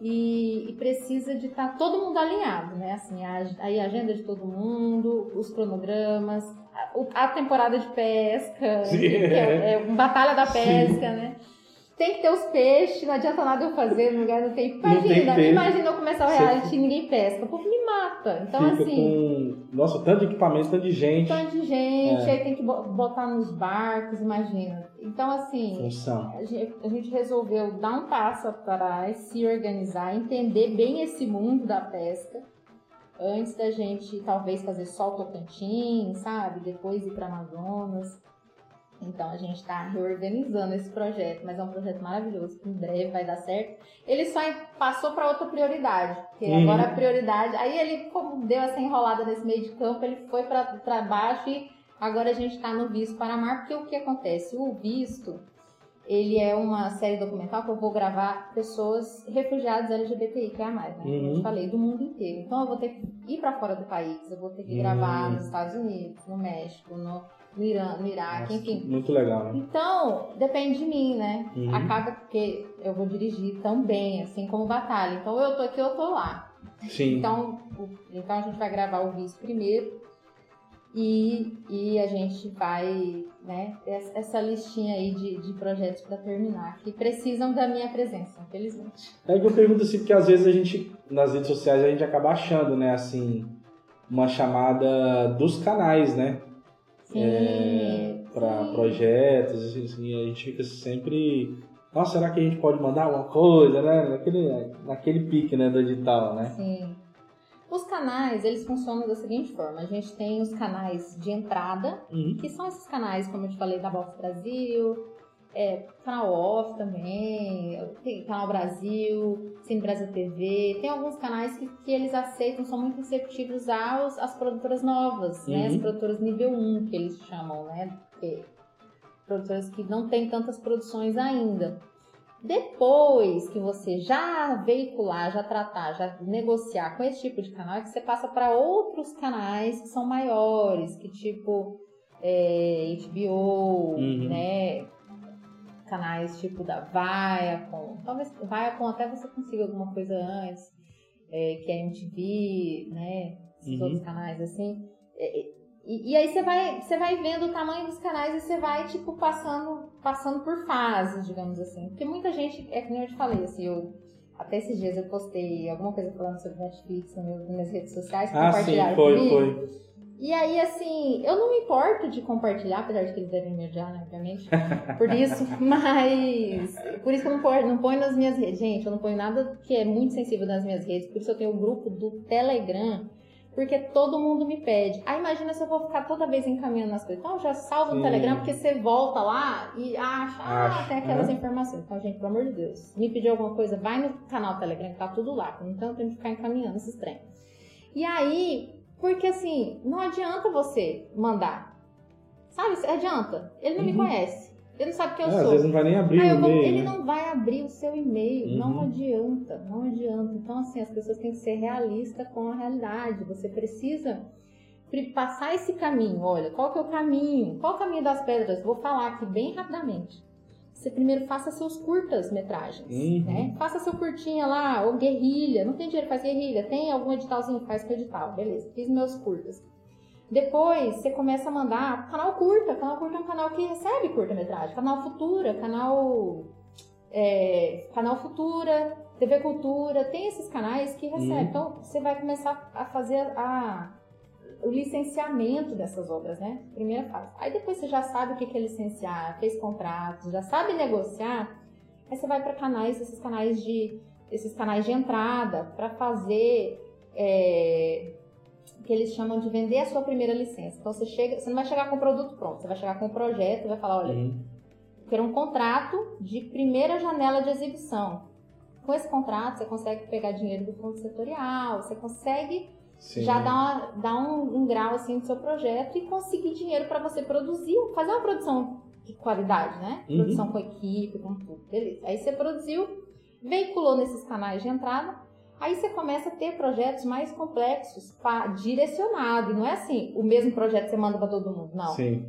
E, e precisa de estar todo mundo alinhado, né? Assim, a, aí a agenda de todo mundo, os cronogramas, a, a temporada de pesca, Sim. é, é uma batalha da Sim. pesca, né? Tem que ter os peixes, não adianta nada eu fazer no lugar do tempo. Tem Imagina, imagina eu começar o Você reality e ninguém pesca. O povo me mata. Então, Fica assim, com. Nossa, tanto de equipamento, tanto de gente. tanto de gente, É. aí tem que bo- botar nos barcos, imagina. Então, assim, Função. a gente, a gente resolveu dar um passo atrás, se organizar, entender bem esse mundo da pesca, antes da gente talvez fazer só o Tocantins, sabe? Depois ir para Amazonas. Então a gente está reorganizando esse projeto, mas é um projeto maravilhoso, que em breve vai dar certo. Ele só passou para outra prioridade, porque Uhum. agora a prioridade. Aí ele, como deu essa enrolada nesse meio de campo, ele foi para baixo e agora a gente está no Visto para Mar, porque o que acontece? O Visto, ele é uma série documental que eu vou gravar pessoas refugiadas LGBTI, que é a mais, né? Como eu Uhum. te falei, do mundo inteiro. Então eu vou ter que ir para fora do país, eu vou ter que Uhum. gravar nos Estados Unidos, no México, no, no Irã, no Iraque, Nossa, enfim. Muito legal, né? Então, depende de mim, né? Uhum. Acaba que eu vou dirigir também, assim como batalha. Então eu tô aqui, eu tô lá. Sim. Então, o- então a gente vai gravar o vice primeiro e, e a gente vai, né, essa listinha aí de, de projetos para terminar, que precisam da minha presença, infelizmente. É que eu pergunto assim, porque às vezes a gente, nas redes sociais, a gente acaba achando, né, assim, uma chamada dos canais, né? É, para projetos, assim, assim, a gente fica sempre. Nossa, será que a gente pode mandar alguma coisa, né? Naquele, naquele pique, né, do edital, né? Sim. Os canais, eles funcionam da seguinte forma. A gente tem os canais de entrada, Uhum. que são esses canais, como eu te falei, da Box Brasil, é, canal Off também, tem canal Brasil, Cine Brasil TV. Tem alguns canais que, que eles aceitam, são muito receptivos aos, às produtoras novas, né? As Uhum. produtoras nível 1, que eles chamam, né? Que- produtoras que não têm tantas produções ainda. Depois que você já veicular, já tratar, já negociar com esse tipo de canal, é que você passa para outros canais que são maiores, que tipo é, HBO, Uhum. né? Canais tipo da Viacom. Talvez Viacom até você consiga alguma coisa antes, é, que é MTV, né? Esses Uhum. outros canais assim. É, e, e aí você vai, você vai vendo o tamanho dos canais e você vai, tipo, passando, passando por fases, digamos assim. Porque muita gente, é que nem eu te falei, assim, eu. Até esses dias eu postei alguma coisa falando sobre Netflix nas minhas redes sociais, Ah, sim, compartilharam foi, comigo. foi. E aí, assim, eu não me importo de compartilhar, apesar de que eles devem me odiar, né, obviamente, por isso, mas por isso que eu não ponho, não ponho nas minhas redes. Gente, eu não ponho nada que é muito sensível nas minhas redes, por isso eu tenho o grupo do Telegram, porque todo mundo me pede. Ah, imagina se eu vou ficar toda vez encaminhando as coisas. Então, eu já salvo no Sim. Telegram, porque você volta lá e acha, ah, Acha, tem aquelas né? informações. Então, gente, pelo amor de Deus, me pediu alguma coisa, vai no canal Telegram, que tá tudo lá. Então, eu tenho que ficar encaminhando esses trem. E aí, porque assim, não adianta você mandar. Sabe? Adianta. Ele não me Uhum. conhece. Ele não sabe quem eu É, sou. às vezes não vai nem abrir Ah, o vou- e-mail, ele né? não vai abrir o seu e-mail. Não Uhum. adianta, não adianta. Então, assim, as pessoas têm que ser realistas com a realidade. Você precisa passar esse caminho. Olha, qual que é o caminho? Qual é o caminho das pedras? Vou falar aqui bem rapidamente. Você primeiro faça seus curtas metragens, Uhum. né? Faça seu curtinha lá, ou guerrilha. Não tem dinheiro, faz guerrilha. Tem algum editalzinho? Faz com edital. Beleza, fiz meus curtas. Depois você começa a mandar canal curta. Canal curta é um canal que recebe curta-metragem. Canal Futura, canal. é, canal Futura, TV Cultura, tem esses canais que recebem. Uhum. Então você vai começar a fazer a, o licenciamento dessas obras, né? Primeira fase. Aí depois você já sabe o que é licenciar, fez contratos, já sabe negociar. Aí você vai para canais, esses canais de esses canais de entrada para fazer é, o que eles chamam de vender a sua primeira licença. Então você chega, você não vai chegar com o produto pronto, você vai chegar com o projeto e vai falar, olha, Uhum. quero um contrato de primeira janela de exibição. Com esse contrato você consegue pegar dinheiro do fundo setorial, você consegue Sim. já uma- dar um, um grau assim no seu projeto e conseguir dinheiro para você produzir, fazer uma produção de qualidade, né? Uhum. Produção com equipe, com tudo, beleza. Aí você produziu, veiculou nesses canais de entrada, aí você começa a ter projetos mais complexos, pa- direcionado. E não é assim, o mesmo projeto você manda para todo mundo, não. Sim.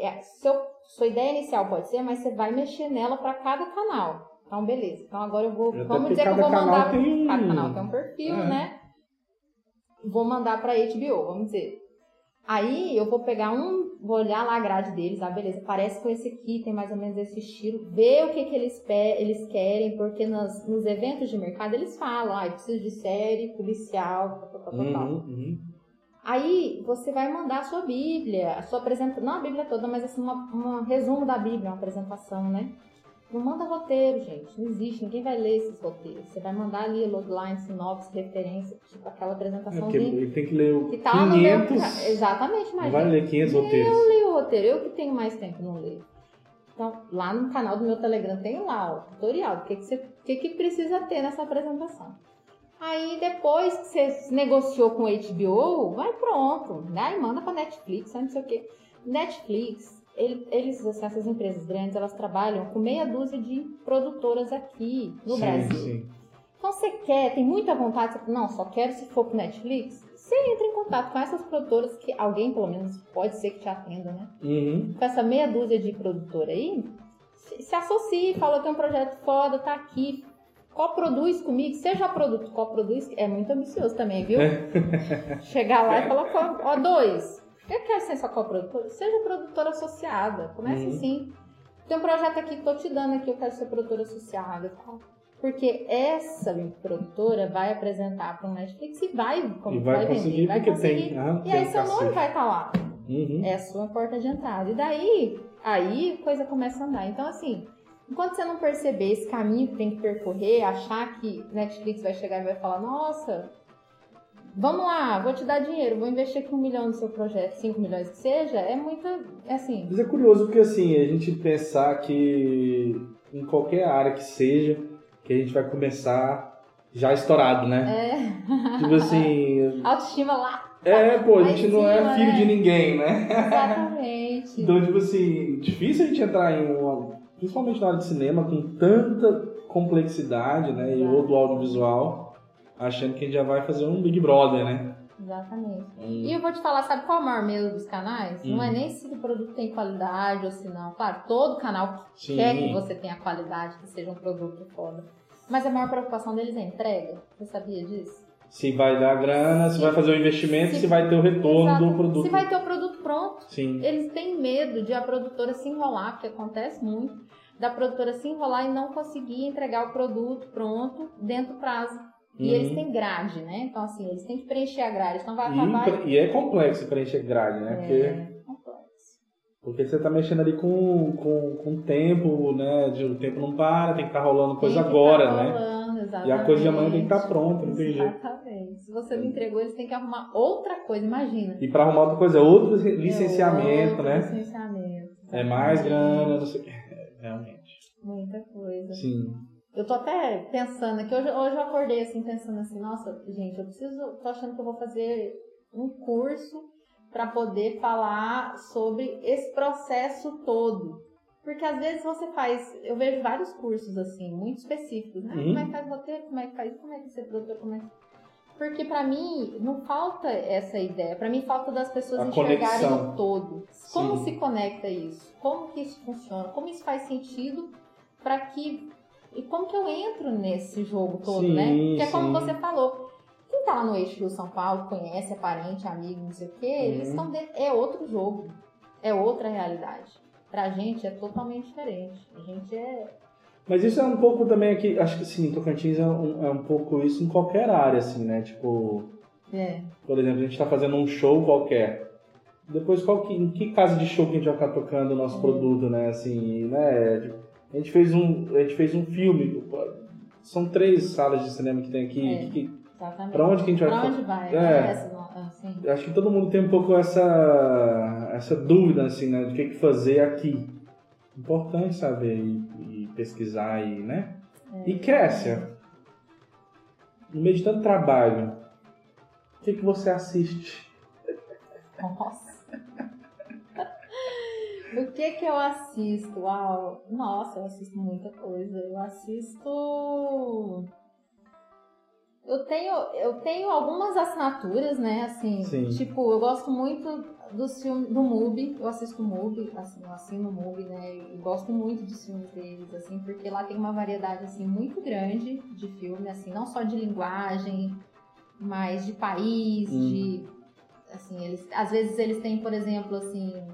É, seu, sua ideia inicial pode ser, mas você vai mexer nela para cada canal. Então, beleza. Então agora eu vou. Até vamos dizer que eu vou mandar. tem- Cada canal tem um perfil, É. né? Vou mandar para HBO, vamos dizer. Aí eu vou pegar um, vou olhar lá a grade deles, ah, beleza, parece com esse aqui, tem mais ou menos esse estilo, ver o que, que eles, eles querem, porque nas, nos eventos de mercado eles falam, ah, eu preciso de série, policial, tal, tal, tal, uhum. Aí você vai mandar a sua Bíblia, a sua apresentação, não a Bíblia toda, mas assim, um resumo da Bíblia, uma apresentação, né? Não manda roteiro, gente, não existe, ninguém vai ler esses roteiros. Você vai mandar ali logline, sinopse, referência, tipo aquela É porque apresentaçãozinha ele tem que ler o que tá lá no meu... 500... Exatamente, mas vai ler 500 roteiros. eu leio o roteiro, eu que tenho mais tempo não leio. Então, lá no canal do meu Telegram tem lá o tutorial, o que, que, você, o que, que precisa ter nessa apresentação. Aí depois que você negociou com o HBO, vai pronto. Aí manda pra Netflix, não sei o quê. Netflix, eles, assim, essas empresas grandes, elas trabalham com meia dúzia de produtoras aqui no sim, Brasil. Sim. Então você quer, tem muita vontade, você, não, só quero se for pro Netflix. Você entra em contato com essas produtoras que alguém, pelo menos, pode ser que te atenda, né? Uhum. Com essa meia dúzia de produtora aí, se, associe, fala, tem um projeto foda, tá aqui. Coproduz comigo, seja produto, coproduz, é muito ambicioso também, viu? Chegar lá e falar, "Co- ó, dois, eu quero ser sua coprodutora, seja produtora associada, comece Uhum. assim. Tem um projeto aqui, tô te dando aqui, eu quero ser produtora associada. Porque essa produtora vai apresentar para o Netflix e vai, como E vai, vender, conseguir vai porque conseguir. tem. Ah, E aí um seu nome vai estar lá. Uhum. É a sua porta de entrada. E daí, aí a coisa começa a andar. Então, assim, enquanto você não perceber esse caminho que tem que percorrer, achar que Netflix vai chegar e vai falar, nossa, vamos lá, vou te dar dinheiro, vou investir aqui um milhão no seu projeto, cinco milhões que seja, é muita, é assim, Mas é curioso porque assim, a gente pensar que em qualquer área que seja, que a gente vai começar já estourado, né? é, Tipo assim, autoestima lá, é, pô, a gente não é filho né? de ninguém, né? exatamente. Então, tipo assim, difícil a gente entrar em uma. Principalmente na área de cinema, com tanta complexidade, né? E Exato. ou do audiovisual, achando que a gente já vai fazer um Big Brother, né? Exatamente. E eu vou te falar, sabe qual é o maior medo dos canais? Não é Hum. nem se o produto tem qualidade ou se não. Claro, todo canal Sim. quer que você tenha qualidade, que seja um produto foda. Mas a maior preocupação deles é entrega. Você sabia disso? Se vai dar grana, se, Se- vai fazer o investimento, se, se- vai ter o retorno Exato. do produto. Se vai ter o produto pronto. Sim. Eles têm medo de a produtora se enrolar, porque acontece muito, da produtora se enrolar e não conseguir entregar o produto pronto dentro do prazo. E Uhum. eles têm grade, né? Então, assim, eles têm que preencher a grade. Então, vai E, acabar... e é complexo preencher grade, né? Porque, É complexo. porque você tá mexendo ali com, com, com o tempo, né? De, o tempo não para, tem que estar rolando coisa Tem que agora, tá né? rolando, E a coisa de amanhã tem que estar exatamente. pronta, não tem jeito. Exatamente. Se você não entregou, eles têm que arrumar outra coisa, imagina. E pra arrumar outra coisa, é outro licenciamento, É outro né? Licenciamento. É mais exatamente. grana, não sei o que. É, Realmente. Muita coisa. Sim. Eu tô até pensando aqui, hoje, hoje eu acordei assim, pensando assim, nossa, gente, eu preciso, tô achando que eu vou fazer um curso para poder falar sobre esse processo todo. Porque às vezes você faz, eu vejo vários cursos assim, muito específicos, né? Uhum. Como é que faz roteiro, como é que faz, como é que você produtor, como é que... Porque pra mim não falta essa ideia, pra mim falta das pessoas A enxergarem conexão. o todo. Como Sim. se conecta isso? Como que isso funciona? Como isso faz sentido para que e como que eu entro nesse jogo todo, Sim, né? Que é como você falou. Quem tá lá no eixo Rio São Paulo, conhece, é parente, amigo, não sei o quê, eles Uhum. estão de... é outro jogo. É outra realidade. Pra gente é totalmente diferente. A gente é Mas isso é um pouco também aqui, acho que sim, Tocantins é um, é um pouco isso em qualquer área, assim, né? Tipo, é, por exemplo, a gente tá fazendo um show qualquer. Depois, qual que, em que casa de show que a gente vai estar tocando o nosso Uhum. produto, né? Assim, né? Tipo, a gente fez um, a gente fez um filme. São três salas de cinema que tem aqui. É. que- exatamente. Pra onde que a gente vai Pra onde vai? É. Assim. acho que todo mundo tem um pouco essa, essa dúvida, assim, né? Do que, que fazer aqui. Importante saber e, e pesquisar e, né? É. E Kessia, no meio de tanto trabalho, o que, que você assiste? Nossa. O que que eu assisto? Uau. Nossa, eu assisto muita coisa. Eu assisto. Eu tenho, eu tenho algumas assinaturas, né? Assim, Sim. tipo, eu gosto muito dos filmes do MUBI. Eu assisto o MUBI, assim, eu assino o MUBI, né? E gosto muito dos filmes deles, assim, porque lá tem uma variedade assim muito grande de filme, assim, não só de linguagem, mas de país, Hum. de assim, eles às vezes eles têm, por exemplo, assim,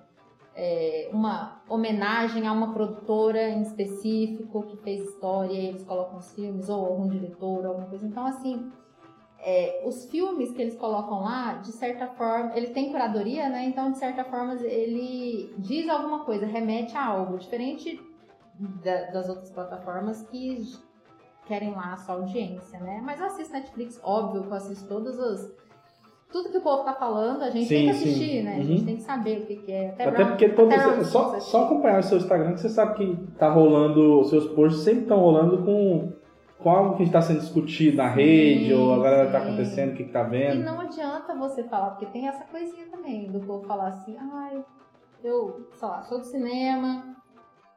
é, uma homenagem a uma produtora em específico que fez história e eles colocam os filmes, ou algum diretor, alguma coisa. Então, assim, é, os filmes que eles colocam lá, de certa forma, ele tem curadoria, né? Então, de certa forma, ele diz alguma coisa, remete a algo, diferente da- das outras plataformas que querem lá a sua audiência, né? Mas eu assisto Netflix, óbvio que eu assisto todas as. Tudo que o povo tá falando, a gente Sim, tem que sim. assistir, né? A Uhum. gente tem que saber o que, que é. Até Brown- porque todo, até Round só, só acompanhar o seu Instagram que você sabe que tá rolando, os seus posts sempre estão rolando com, com algo que está sendo discutido na Sim, rede, ou a galera tá sim. acontecendo, o que, que tá E vendo. não adianta você falar, porque tem essa coisinha também, do povo falar assim, ai, eu, sei lá, sou do cinema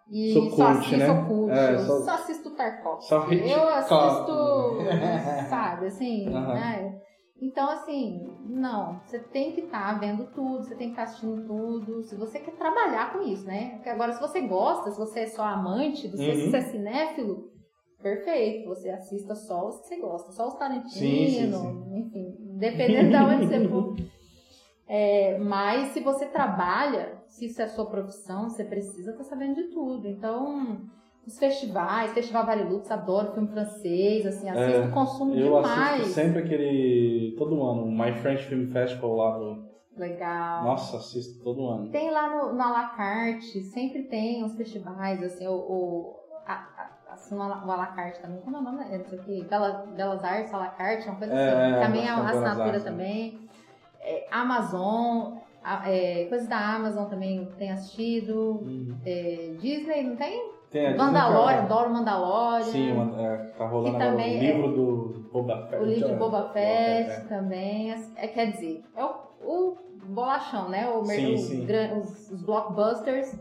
e Sou só assisto, né? É, só- só assisto Tarkovsky. só eu assisto, sabe, assim, Aham. né? Então, assim, não, você tem que estar vendo tudo, você tem que estar assistindo tudo, se você quer trabalhar com isso, né? Porque agora, se você gosta, se você é só amante, se Uhum. você é cinéfilo, perfeito, você assista só os que você gosta, só os Tarantino, sim. enfim, dependendo de onde você for. É, mas se você trabalha, se isso é a sua profissão, você precisa estar sabendo de tudo. Então, os festivais, Festival Vale Lux, adoro filme francês, assim, assisto, É, consumo Eu demais. assisto sempre aquele. todo ano, o My French Film Festival lá. do- Legal. Nossa, assisto todo ano. Tem lá no, na La Carte, sempre tem uns festivais, assim, o, o- a, a- a assino o Alacarte também. Como é o nome? É, não sei o quê. Bela, Belas Artes, Alacarte, uma coisa É, assim. Também a Belas assinatura Artes. também. É, Amazon, é, coisas da Amazon também eu tenho assistido. É, Disney, não tem? Tem a Mandalorian, adoro Mandalorian. Sim, uma- é, tá rolando agora o também livro do Boba Fett. O livro de é, Boba Fett é. também. É, quer dizer, é o, o bolachão, né? O, Sim, sim. gran- os- os blockbusters.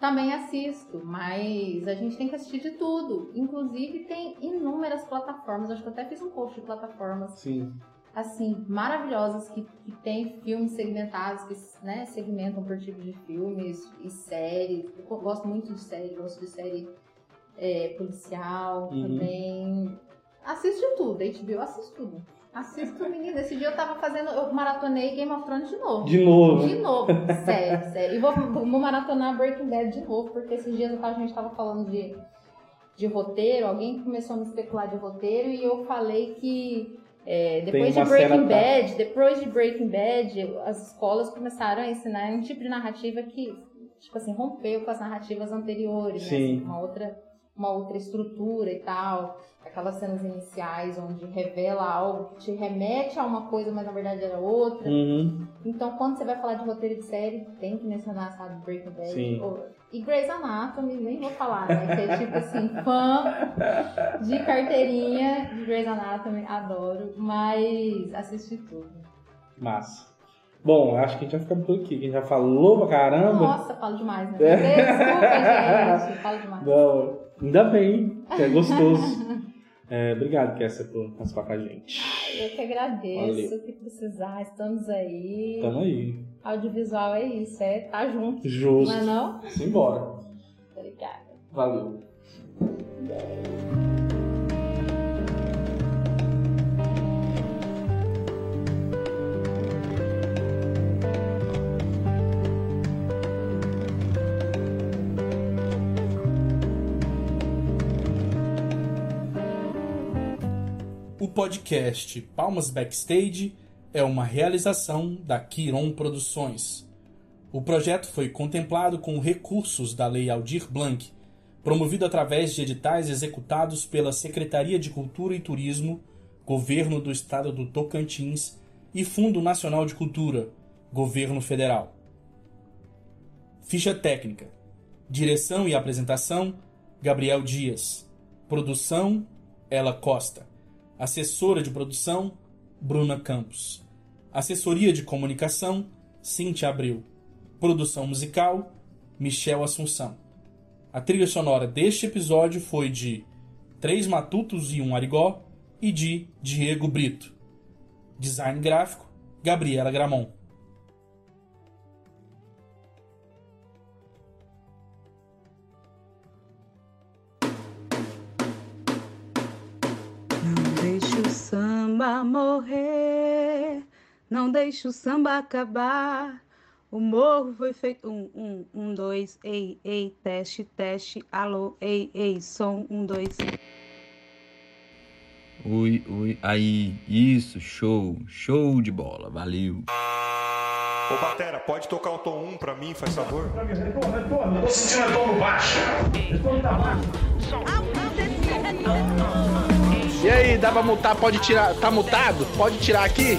Também assisto, mas a gente tem que assistir de tudo. Inclusive tem inúmeras plataformas. Acho que eu até fiz um post de plataformas Sim. Assim, maravilhosas que, que tem filmes segmentados, que né, segmentam por tipo de filmes e séries. Eu gosto muito de série, gosto de série é, policial Uhum. também. Assisto de tudo, HBO eu assisto tudo. Assisto, menina. Esse dia eu tava fazendo, eu maratonei Game of Thrones de novo. De novo. De novo, sério, sério. E vou, vou maratonar Breaking Bad de novo, porque esses dias a gente tava falando de, de roteiro, alguém começou a me especular de roteiro e eu falei que é, depois de Breaking cena tá- Bad, depois de Breaking Bad, as escolas começaram a ensinar um tipo de narrativa que, tipo assim, rompeu com as narrativas anteriores, né? Sim. Assim, uma outra, uma outra estrutura e tal. Aquelas cenas iniciais onde revela algo que te remete a uma coisa, mas na verdade era outra. Uhum. Então, quando você vai falar de roteiro de série, tem que mencionar, sabe, Breaking Bad. Sim. Ou- E Grey's Anatomy, nem vou falar, né? Que é tipo assim, fã de carteirinha de Grey's Anatomy, adoro. Mas assisti tudo. Massa. Bom, acho que a gente vai ficando por aqui. A gente já falou pra caramba. Nossa, falo demais, né? Desculpa, gente. Falo demais. Não, ainda bem, que é gostoso. É, obrigado, Kessa, por participar com a gente. Eu que agradeço. Valeu. O que precisar, estamos aí. Tamo aí. Audiovisual é isso, é tá junto. Justo. Não é não? Simbora. Obrigada. Valeu. Podcast Palmas Backstage é uma realização da Quiron Produções. O projeto foi contemplado com recursos da Lei Aldir Blanc, promovido através de editais executados pela Secretaria de Cultura e Turismo, Governo do Estado do Tocantins e Fundo Nacional de Cultura, Governo Federal. Ficha técnica. Direção e apresentação: Gabriel Dias. Produção: Ela Costa. Assessora de produção: Bruna Campos. Assessoria de comunicação: Cintia Abreu. Produção musical: Michel Assunção. A trilha sonora deste episódio foi de Três Matutos e um Arigó e de Diego Brito. Design gráfico: Gabriela Gramon. Samba morrer, não deixe o samba acabar. O morro foi feito. Um, um, um, dois, ei, ei, teste, teste, alô, ei, ei, som, um, dois. Ui, ui, aí, isso, show, show de bola, valeu. Ô, Batera, pode tocar o tom 1 pra mim, faz favor? Retorno, retorno. Tô sentindo retorno baixo. Retorno tá baixo. E aí, dá pra mutar? Pode tirar. Tá mutado? Pode tirar aqui?